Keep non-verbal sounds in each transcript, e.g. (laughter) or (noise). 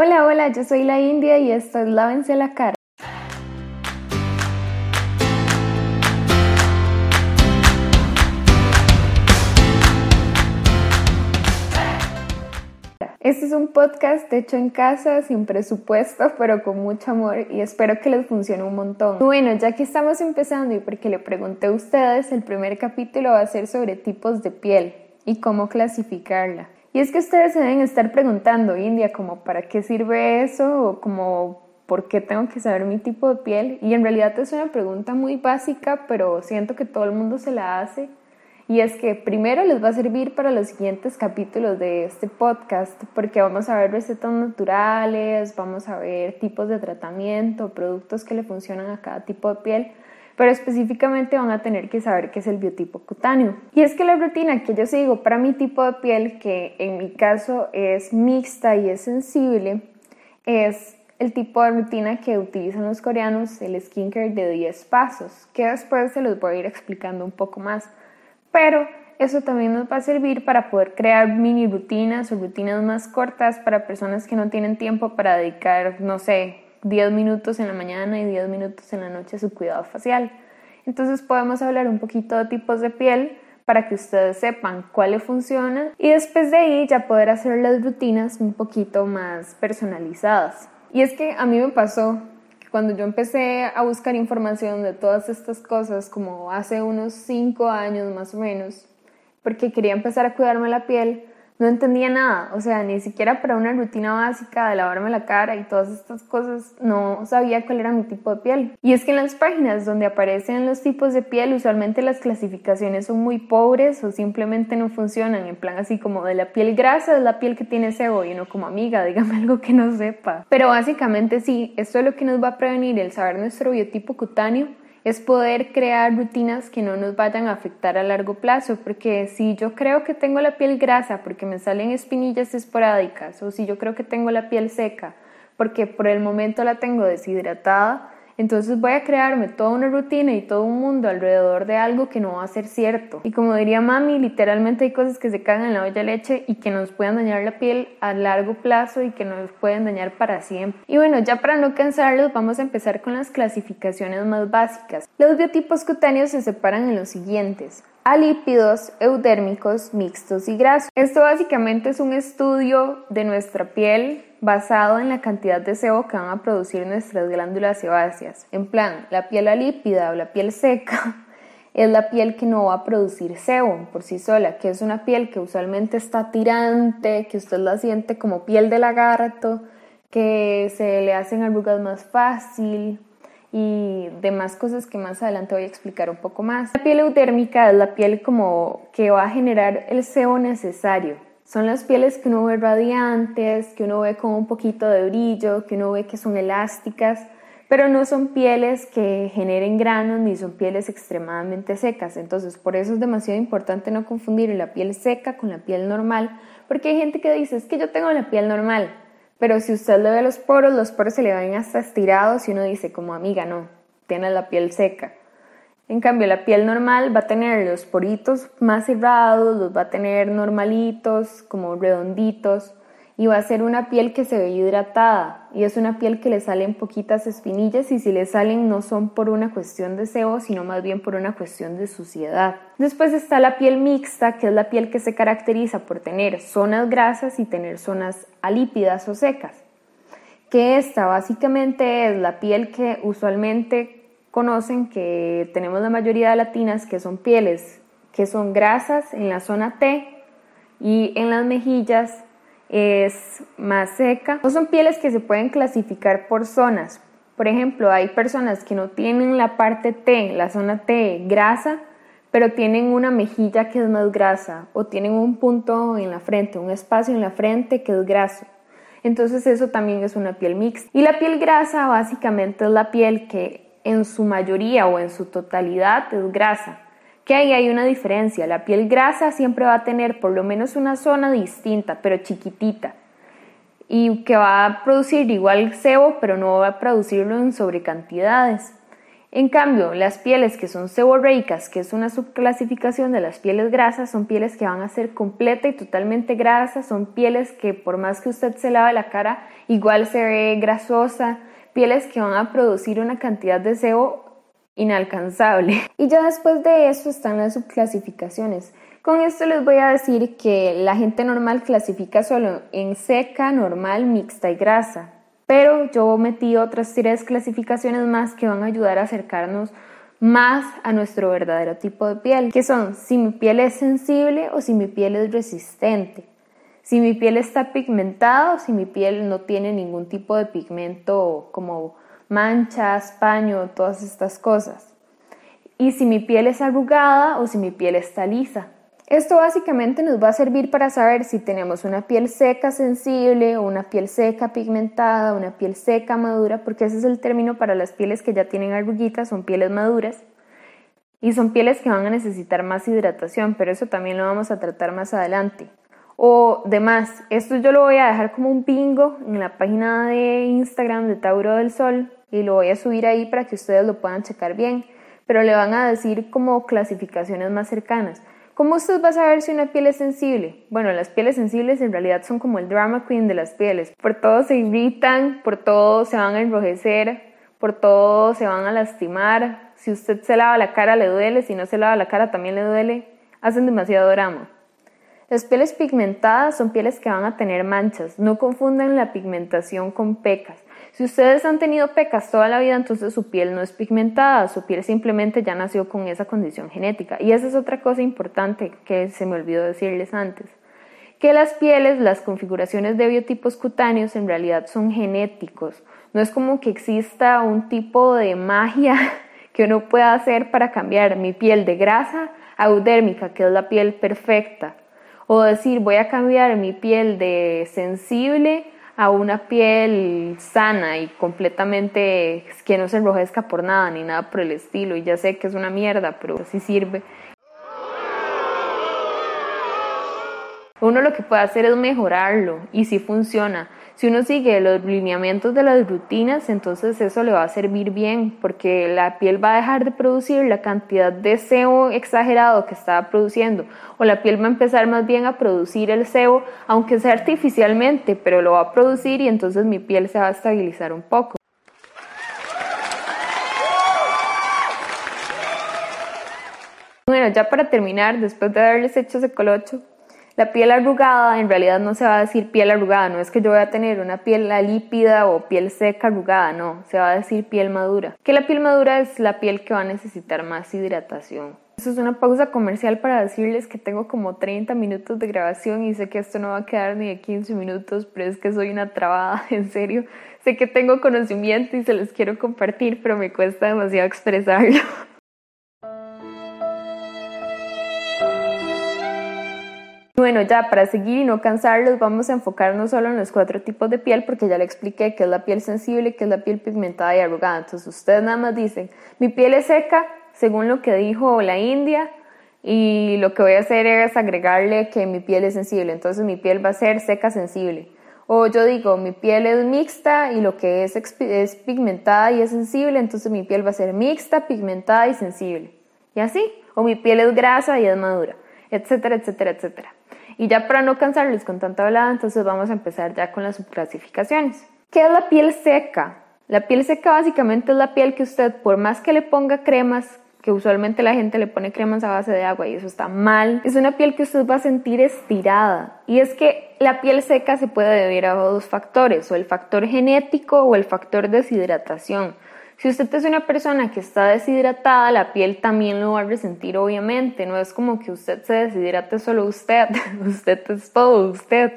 Hola, hola, yo soy la India y esto es Lávense la cara. Este es un podcast hecho en casa, sin presupuesto, pero con mucho amor y espero que les funcione un montón. Bueno, ya que estamos empezando y porque le pregunté a ustedes, el primer capítulo va a ser sobre tipos de piel y cómo clasificarla. Y es que ustedes se deben estar preguntando, India, como para qué sirve eso o como por qué tengo que saber mi tipo de piel. Y en realidad es una pregunta muy básica, pero siento que todo el mundo se la hace. Y es que primero les va a servir para los siguientes capítulos de este podcast, porque vamos a ver recetas naturales, vamos a ver tipos de tratamiento, productos que le funcionan a cada tipo de piel pero específicamente van a tener que saber qué es el biotipo cutáneo. Y es que la rutina que yo sigo para mi tipo de piel, que en mi caso es mixta y es sensible, es el tipo de rutina que utilizan los coreanos, el skincare de 10 pasos, que después se los voy a ir explicando un poco más. Pero eso también nos va a servir para poder crear mini rutinas o rutinas más cortas para personas que no tienen tiempo para dedicar, no sé, 10 minutos en la mañana y 10 minutos en la noche su cuidado facial. Entonces podemos hablar un poquito de tipos de piel para que ustedes sepan cuál le funciona y después de ahí ya poder hacer las rutinas un poquito más personalizadas. Y es que a mí me pasó que cuando yo empecé a buscar información de todas estas cosas, como hace unos 5 años más o menos, porque quería empezar a cuidarme la piel, no entendía nada, o sea, ni siquiera para una rutina básica de lavarme la cara y todas estas cosas, no sabía cuál era mi tipo de piel. Y es que en las páginas donde aparecen los tipos de piel, usualmente las clasificaciones son muy pobres o simplemente no funcionan, en plan así como de la piel grasa es la piel que tiene sebo y no como amiga, (laughs) dígame algo que no sepa. Pero básicamente sí, esto es lo que nos va a prevenir el saber nuestro biotipo cutáneo es poder crear rutinas que no nos vayan a afectar a largo plazo, porque si yo creo que tengo la piel grasa porque me salen espinillas esporádicas, o si yo creo que tengo la piel seca porque por el momento la tengo deshidratada, entonces voy a crearme toda una rutina y todo un mundo alrededor de algo que no va a ser cierto. Y como diría mami, literalmente hay cosas que se cagan en la olla de leche y que nos pueden dañar la piel a largo plazo y que nos pueden dañar para siempre. Y bueno, ya para no cansarlos, vamos a empezar con las clasificaciones más básicas. Los biotipos cutáneos se separan en los siguientes alípidos, eudérmicos, mixtos y grasos. Esto básicamente es un estudio de nuestra piel basado en la cantidad de sebo que van a producir nuestras glándulas sebáceas. En plan, la piel alípida o la piel seca (laughs) es la piel que no va a producir sebo por sí sola, que es una piel que usualmente está tirante, que usted la siente como piel de lagarto, que se le hacen arrugas más fácil, y demás cosas que más adelante voy a explicar un poco más. La piel eudérmica es la piel como que va a generar el sebo necesario. Son las pieles que uno ve radiantes, que uno ve con un poquito de brillo, que uno ve que son elásticas, pero no son pieles que generen granos ni son pieles extremadamente secas. Entonces, por eso es demasiado importante no confundir la piel seca con la piel normal, porque hay gente que dice, es que yo tengo la piel normal, pero si usted le ve los poros, los poros se le ven hasta estirados y uno dice como amiga, no, tiene la piel seca. En cambio, la piel normal va a tener los poritos más cerrados, los va a tener normalitos, como redonditos y va a ser una piel que se ve hidratada y es una piel que le salen poquitas espinillas y si le salen no son por una cuestión de sebo, sino más bien por una cuestión de suciedad. Después está la piel mixta, que es la piel que se caracteriza por tener zonas grasas y tener zonas alípidas o secas. Que esta básicamente es la piel que usualmente conocen que tenemos la mayoría de latinas que son pieles que son grasas en la zona T y en las mejillas es más seca. No son pieles que se pueden clasificar por zonas. Por ejemplo, hay personas que no tienen la parte T, la zona T, grasa, pero tienen una mejilla que es más grasa o tienen un punto en la frente, un espacio en la frente que es graso. Entonces eso también es una piel mixta. Y la piel grasa básicamente es la piel que en su mayoría o en su totalidad es grasa que ahí hay una diferencia. La piel grasa siempre va a tener por lo menos una zona distinta, pero chiquitita, y que va a producir igual sebo, pero no va a producirlo en sobrecantidades. En cambio, las pieles que son seborreicas, que es una subclasificación de las pieles grasas, son pieles que van a ser completa y totalmente grasas, son pieles que por más que usted se lave la cara, igual se ve grasosa, pieles que van a producir una cantidad de sebo inalcanzable. Y ya después de eso están las subclasificaciones. Con esto les voy a decir que la gente normal clasifica solo en seca, normal, mixta y grasa. Pero yo metí otras tres clasificaciones más que van a ayudar a acercarnos más a nuestro verdadero tipo de piel, que son si mi piel es sensible o si mi piel es resistente, si mi piel está pigmentada o si mi piel no tiene ningún tipo de pigmento como manchas, paño, todas estas cosas, y si mi piel es arrugada o si mi piel está lisa. Esto básicamente nos va a servir para saber si tenemos una piel seca sensible o una piel seca pigmentada, una piel seca madura, porque ese es el término para las pieles que ya tienen arruguitas, son pieles maduras. Y son pieles que van a necesitar más hidratación, pero eso también lo vamos a tratar más adelante. O demás, esto yo lo voy a dejar como un bingo en la página de Instagram de Tauro del Sol y lo voy a subir ahí para que ustedes lo puedan checar bien, pero le van a decir como clasificaciones más cercanas. ¿Cómo usted va a saber si una piel es sensible? Bueno, las pieles sensibles en realidad son como el drama queen de las pieles. Por todo se irritan, por todo se van a enrojecer, por todo se van a lastimar. Si usted se lava la cara le duele, si no se lava la cara también le duele. Hacen demasiado drama. Las pieles pigmentadas son pieles que van a tener manchas. No confundan la pigmentación con pecas. Si ustedes han tenido pecas toda la vida, entonces su piel no es pigmentada, su piel simplemente ya nació con esa condición genética. Y esa es otra cosa importante que se me olvidó decirles antes. Que las pieles, las configuraciones de biotipos cutáneos en realidad son genéticos. No es como que exista un tipo de magia (laughs) que uno pueda hacer para cambiar mi piel de grasa a eudérmica, que es la piel perfecta. O decir, voy a cambiar mi piel de sensible a una piel sana y completamente que no se enrojezca por nada ni nada por el estilo. Y ya sé que es una mierda, pero sí sirve. Uno lo que puede hacer es mejorarlo y si funciona. Si uno sigue los lineamientos de las rutinas, entonces eso le va a servir bien porque la piel va a dejar de producir la cantidad de sebo exagerado que estaba produciendo o la piel va a empezar más bien a producir el sebo, aunque sea artificialmente, pero lo va a producir y entonces mi piel se va a estabilizar un poco. Bueno, ya para terminar, después de haberles hecho ese colocho, la piel arrugada en realidad no se va a decir piel arrugada, no es que yo voy a tener una piel lípida o piel seca arrugada, no, se va a decir piel madura. Que la piel madura es la piel que va a necesitar más hidratación. Eso es una pausa comercial para decirles que tengo como 30 minutos de grabación y sé que esto no va a quedar ni de 15 minutos, pero es que soy una trabada, (laughs) en serio. Sé que tengo conocimiento y se los quiero compartir, pero me cuesta demasiado expresarlo. Bueno, ya para seguir y no cansarlos, vamos a enfocarnos solo en los cuatro tipos de piel, porque ya le expliqué que es la piel sensible, que es la piel pigmentada y arrugada. Entonces, ustedes nada más dicen, mi piel es seca, según lo que dijo la India, y lo que voy a hacer es agregarle que mi piel es sensible. Entonces, mi piel va a ser seca sensible. O yo digo, mi piel es mixta y lo que es, es pigmentada y es sensible, entonces mi piel va a ser mixta, pigmentada y sensible. Y así. O mi piel es grasa y es madura, etcétera, etcétera, etcétera. Y ya para no cansarles con tanta hablada, entonces vamos a empezar ya con las subclasificaciones. ¿Qué es la piel seca? La piel seca básicamente es la piel que usted, por más que le ponga cremas, que usualmente la gente le pone cremas a base de agua y eso está mal, es una piel que usted va a sentir estirada. Y es que la piel seca se puede deber a dos factores, o el factor genético o el factor deshidratación. Si usted es una persona que está deshidratada, la piel también lo va a resentir, obviamente. No es como que usted se deshidrate solo usted, (laughs) usted es todo usted.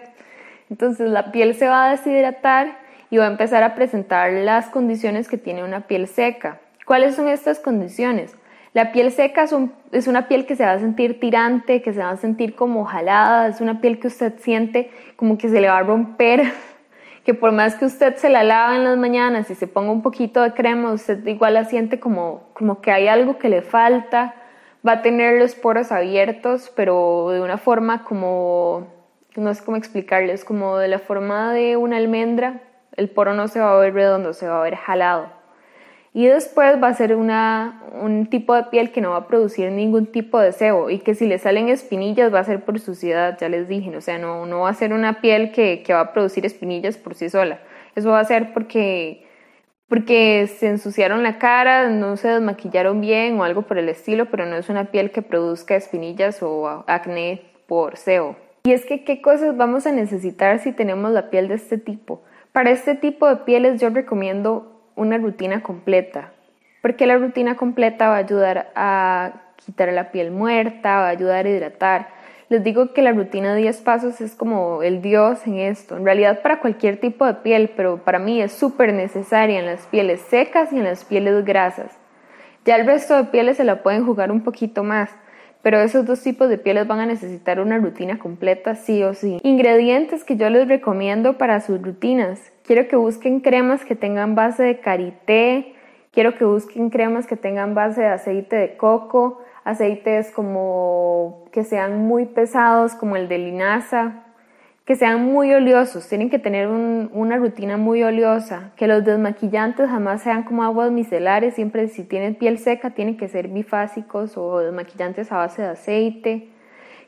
Entonces la piel se va a deshidratar y va a empezar a presentar las condiciones que tiene una piel seca. ¿Cuáles son estas condiciones? La piel seca es, una piel que se va a sentir tirante, que se va a sentir como jalada, es una piel que usted siente como que se le va a romper (laughs) que por más que usted se la lava en las mañanas y se ponga un poquito de crema, usted igual la siente como, como que hay algo que le falta, va a tener los poros abiertos, pero de una forma como, no sé cómo explicarles, como de la forma de una almendra, el poro no se va a ver redondo, se va a ver jalado. Y después va a ser una, un tipo de piel que no va a producir ningún tipo de sebo y que si le salen espinillas va a ser por suciedad, ya les dije, o sea, no, no va a ser una piel que, que va a producir espinillas por sí sola. Eso va a ser porque, porque se ensuciaron la cara, no se desmaquillaron bien o algo por el estilo, pero no es una piel que produzca espinillas o acné por sebo. Y es que, ¿qué cosas vamos a necesitar si tenemos la piel de este tipo? Para este tipo de pieles yo recomiendo una rutina completa, porque la rutina completa va a ayudar a quitar la piel muerta, va a ayudar a hidratar. Les digo que la rutina de 10 pasos es como el dios en esto. En realidad para cualquier tipo de piel, pero para mí es súper necesaria en las pieles secas y en las pieles grasas. Ya el resto de pieles se la pueden jugar un poquito más, pero esos dos tipos de pieles van a necesitar una rutina completa sí o sí. Ingredientes que yo les recomiendo para sus rutinas. Quiero que busquen cremas que tengan base de karité, quiero que busquen cremas que tengan base de aceite de coco, aceites como que sean muy pesados como el de linaza, que sean muy oleosos, tienen que tener una rutina muy oleosa, que los desmaquillantes jamás sean como aguas micelares, siempre si tienen piel seca tienen que ser bifásicos o desmaquillantes a base de aceite,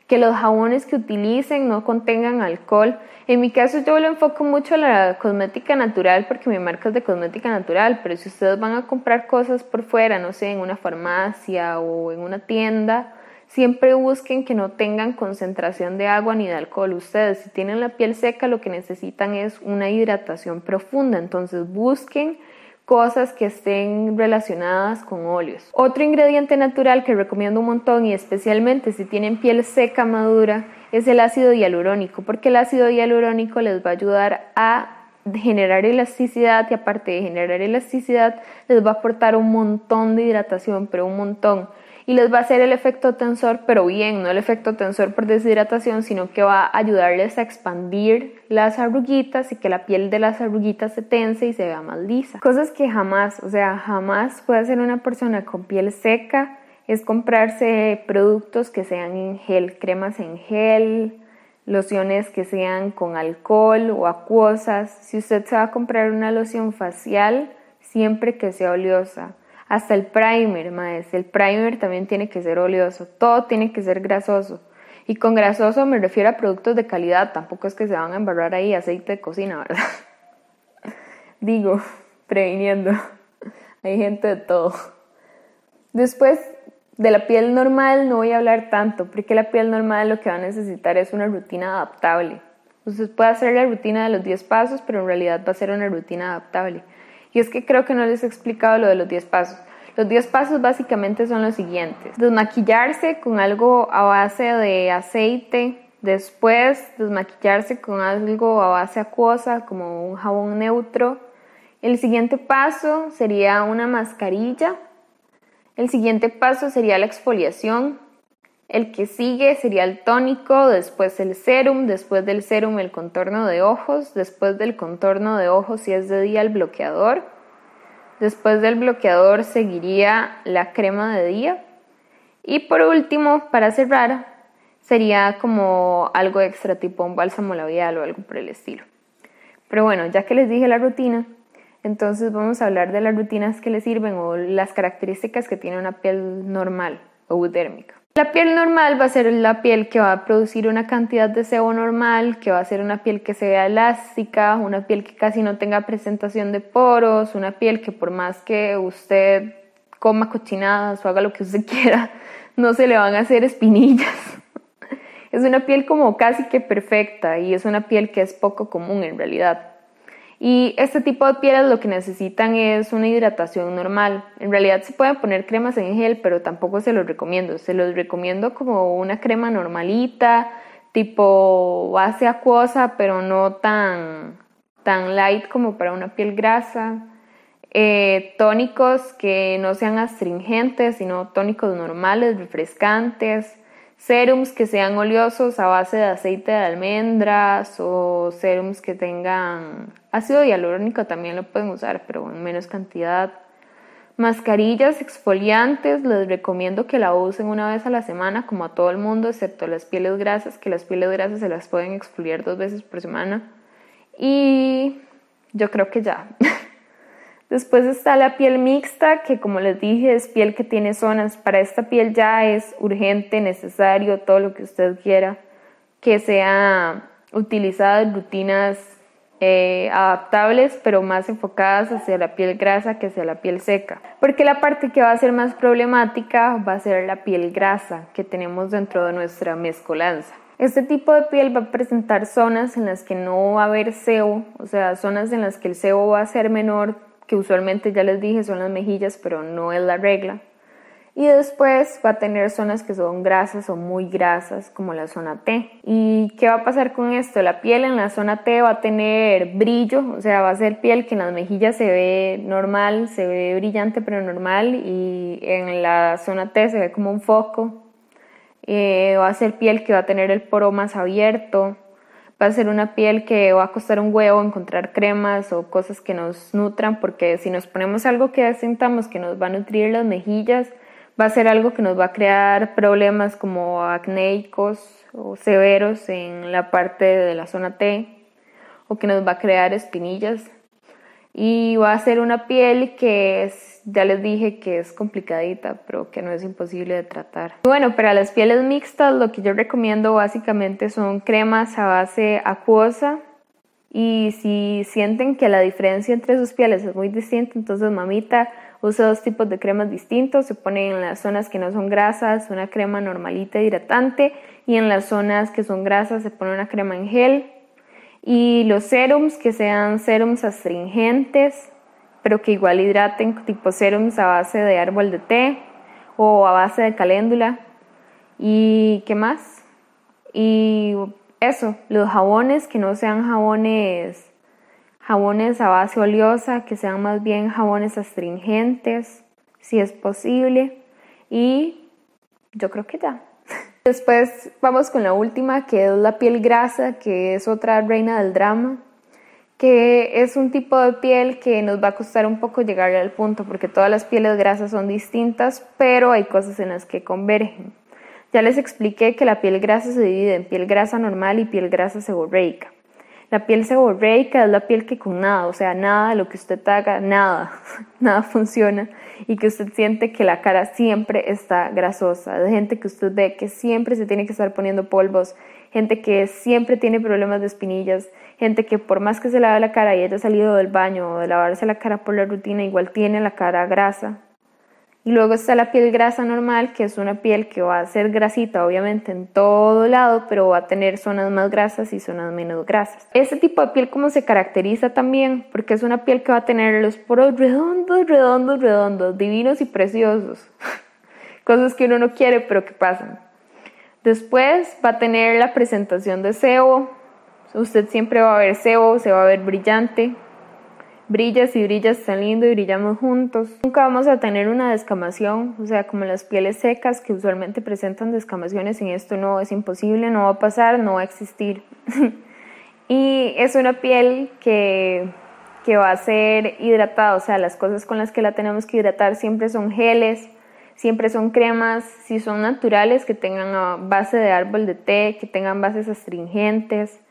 que los jabones que utilicen no contengan alcohol. En mi caso yo lo enfoco mucho a la cosmética natural porque mi marca es de cosmética natural, pero si ustedes van a comprar cosas por fuera, no sé, en una farmacia o en una tienda, Siempre busquen que no tengan concentración de agua ni de alcohol. Ustedes, si tienen la piel seca, lo que necesitan es una hidratación profunda. Entonces busquen cosas que estén relacionadas con óleos. Otro ingrediente natural que recomiendo un montón y especialmente si tienen piel seca madura es el ácido hialurónico, porque el ácido hialurónico les va a ayudar a generar elasticidad y aparte de generar elasticidad les va a aportar un montón de hidratación, pero un montón y les va a hacer el efecto tensor, pero bien, no el efecto tensor por deshidratación, sino que va a ayudarles a expandir las arruguitas y que la piel de las arruguitas se tense y se vea más lisa. Cosas que jamás, o sea, jamás puede hacer una persona con piel seca es comprarse productos que sean en gel, cremas en gel, lociones que sean con alcohol o acuosas. Si usted se va a comprar una loción facial, siempre que sea oleosa hasta el primer, maes. El primer también tiene que ser oleoso. Todo tiene que ser grasoso. Y con grasoso me refiero a productos de calidad. Tampoco es que se van a embarrar ahí aceite de cocina, ¿verdad? (laughs) Digo, previniendo. Hay gente de todo. Después de la piel normal no voy a hablar tanto, porque la piel normal lo que va a necesitar es una rutina adaptable. Usted puede hacer la rutina de los 10 pasos, pero en realidad va a ser una rutina adaptable. Y es que creo que no les he explicado lo de los 10 pasos. Los 10 pasos básicamente son los siguientes. Desmaquillarse con algo a base de aceite. Después desmaquillarse con algo a base acuosa como un jabón neutro. El siguiente paso sería una mascarilla. El siguiente paso sería la exfoliación. El que sigue sería el tónico, después el serum, después del serum el contorno de ojos, después del contorno de ojos si es de día el bloqueador, después del bloqueador seguiría la crema de día y por último, para cerrar, sería como algo extra tipo un bálsamo labial o algo por el estilo. Pero bueno, ya que les dije la rutina, entonces vamos a hablar de las rutinas que le sirven o las características que tiene una piel normal o eudérmica. La piel normal va a ser la piel que va a producir una cantidad de sebo normal, que va a ser una piel que se vea elástica, una piel que casi no tenga presentación de poros, una piel que por más que usted coma cochinadas o haga lo que usted (laughs) quiera, no se le van a hacer espinillas. (laughs) Es una piel como casi que perfecta y es una piel que es poco común en realidad. Y este tipo de pieles lo que necesitan es una hidratación normal. En realidad se pueden poner cremas en gel, pero tampoco se los recomiendo. Se los recomiendo como una crema normalita, tipo base acuosa, pero no tan, tan light como para una piel grasa. Eh, tónicos que no sean astringentes, sino tónicos normales, refrescantes serums que sean oleosos a base de aceite de almendras o serums que tengan ácido hialurónico también lo pueden usar, pero en menos cantidad. Mascarillas exfoliantes, les recomiendo que la usen una vez a la semana, como a todo el mundo, excepto las pieles grasas, que las pieles grasas se las pueden exfoliar dos veces por semana. Y yo creo que ya. (laughs) Después está la piel mixta, que como les dije es piel que tiene zonas. Para esta piel ya es urgente, necesario, todo lo que usted quiera, que sea utilizada rutinas eh, adaptables, pero más enfocadas hacia la piel grasa que hacia la piel seca. Porque la parte que va a ser más problemática va a ser la piel grasa que tenemos dentro de nuestra mezcolanza. Este tipo de piel va a presentar zonas en las que no va a haber sebo, o sea, zonas en las que el sebo va a ser menor, que usualmente ya les dije son las mejillas, pero no es la regla. Y después va a tener zonas que son grasas o muy grasas, como la zona T. ¿Y qué va a pasar con esto? La piel en la zona T va a tener brillo, o sea, va a ser piel que en las mejillas se ve normal, se ve brillante pero normal, y en la zona T se ve como un foco. Eh, va a ser piel que va a tener el poro más abierto, va a ser una piel que va a costar un huevo encontrar cremas o cosas que nos nutran, porque si nos ponemos algo que sintamos que nos va a nutrir las mejillas, va a ser algo que nos va a crear problemas como acnéicos o severos en la parte de la zona T o que nos va a crear espinillas y va a ser una piel que es, ya les dije que es complicadita pero que no es imposible de tratar. Bueno, para las pieles mixtas lo que yo recomiendo básicamente son cremas a base acuosa y si sienten que la diferencia entre sus pieles es muy distinta, entonces mamita usa dos tipos de cremas distintos. Se pone en las zonas que no son grasas una crema normalita hidratante y en las zonas que son grasas se pone una crema en gel. Y los serums que sean serums astringentes, pero que igual hidraten, tipo serums a base de árbol de té o a base de caléndula. ¿Y qué más? Y eso, los jabones que no sean jabones jabones a base oleosa, que sean más bien jabones astringentes, si es posible. Y yo creo que ya. Después vamos con la última, que es la piel grasa, que es otra reina del drama, que es un tipo de piel que nos va a costar un poco llegar al punto, porque todas las pieles grasas son distintas, pero hay cosas en las que convergen. Ya les expliqué que la piel grasa se divide en piel grasa normal y piel grasa seborreica. La piel seborreica es la piel que con nada, o sea, nada lo que usted haga, nada, (laughs) nada funciona y que usted siente que la cara siempre está grasosa. De gente que usted ve que siempre se tiene que estar poniendo polvos, gente que siempre tiene problemas de espinillas, gente que por más que se lave la cara y haya salido del baño o de lavarse la cara por la rutina, igual tiene la cara grasa. Y luego está la piel grasa normal, que es una piel que va a ser grasita, obviamente, en todo lado, pero va a tener zonas más grasas y zonas menos grasas. Este tipo de piel, ¿cómo se caracteriza también? Porque es una piel que va a tener los poros redondos, redondos, redondos, divinos y preciosos. (laughs) Cosas que uno no quiere, pero que pasan. Después va a tener la presentación de sebo. Usted siempre va a ver sebo, se va a ver brillante, brillas y brillas tan lindo y brillamos juntos. Nunca vamos a tener una descamación, o sea, como las pieles secas que usualmente presentan descamaciones, en esto no es imposible, no va a pasar, no va a existir. (laughs) y es una piel que, que va a ser hidratada, o sea, las cosas con las que la tenemos que hidratar siempre son geles, siempre son cremas, si son naturales, que tengan base de árbol de té, que tengan bases astringentes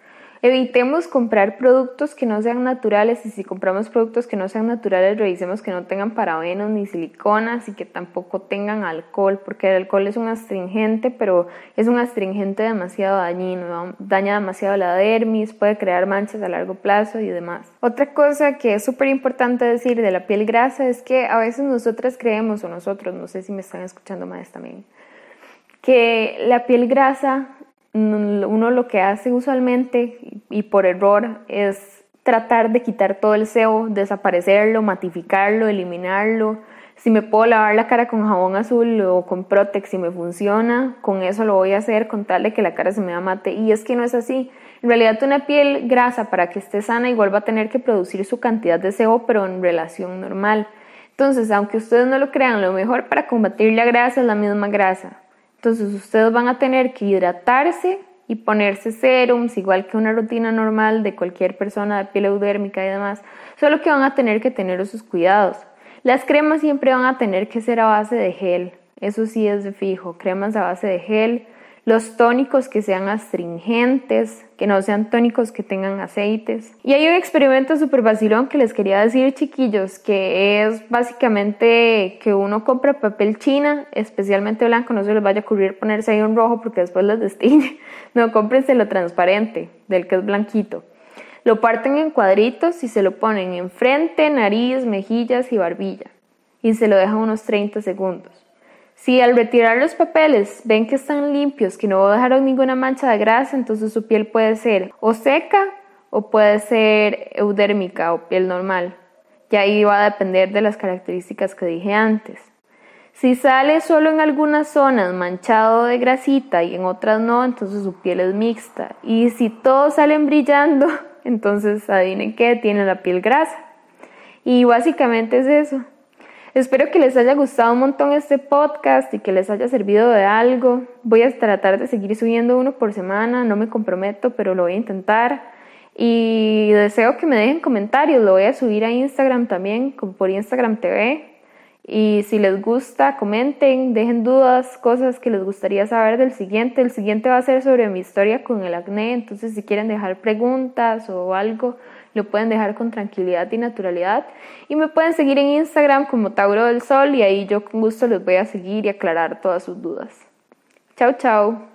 Evitemos comprar productos que no sean naturales y si compramos productos que no sean naturales revisemos que no tengan parabenos ni siliconas y que tampoco tengan alcohol porque el alcohol es un astringente pero es un astringente demasiado dañino, daña demasiado la dermis, puede crear manchas a largo plazo y demás. Otra cosa que es súper importante decir de la piel grasa es que a veces nosotras creemos o nosotros, no sé si me están escuchando más también, que la piel grasa uno lo que hace usualmente y por error es tratar de quitar todo el sebo, desaparecerlo, matificarlo, eliminarlo. Si me puedo lavar la cara con jabón azul o con Protex y me funciona, con eso lo voy a hacer con tal de que la cara se me mate. Y es que no es así. En realidad una piel grasa para que esté sana igual va a tener que producir su cantidad de sebo, pero en relación normal. Entonces, aunque ustedes no lo crean, lo mejor para combatir la grasa es la misma grasa. Entonces ustedes van a tener que hidratarse y ponerse serums, igual que una rutina normal de cualquier persona de piel eudérmica y demás, solo que van a tener que tener esos cuidados. Las cremas siempre van a tener que ser a base de gel, eso sí es de fijo, cremas a base de gel. Los tónicos que sean astringentes, que no sean tónicos que tengan aceites. Y hay un experimento súper vacilón que les quería decir, chiquillos, que es básicamente que uno compra papel china, especialmente blanco, no se les vaya a ocurrir ponerse ahí un rojo porque después les destiñe. (laughs) No, cómprense lo transparente, del que es blanquito. Lo parten en cuadritos y se lo ponen en frente, nariz, mejillas y barbilla. Y se lo dejan unos 30 segundos. Si al retirar los papeles ven que están limpios, que no dejaron ninguna mancha de grasa, entonces su piel puede ser o seca o puede ser eudérmica o piel normal. Y ahí va a depender de las características que dije antes. Si sale solo en algunas zonas manchado de grasita y en otras no, entonces su piel es mixta. Y si todos salen brillando, (laughs) entonces adivinen qué, tiene la piel grasa. Y básicamente es eso. Espero que les haya gustado un montón este podcast y que les haya servido de algo. Voy a tratar de seguir subiendo uno por semana, no me comprometo, pero lo voy a intentar. Y deseo que me dejen comentarios, lo voy a subir a Instagram también, como por Instagram TV. Y si les gusta, comenten, dejen dudas, cosas que les gustaría saber del siguiente. El siguiente va a ser sobre mi historia con el acné, entonces si quieren dejar preguntas o algo, lo pueden dejar con tranquilidad y naturalidad. Y me pueden seguir en Instagram como Tauro del Sol y ahí yo con gusto les voy a seguir y aclarar todas sus dudas. Chao, chao.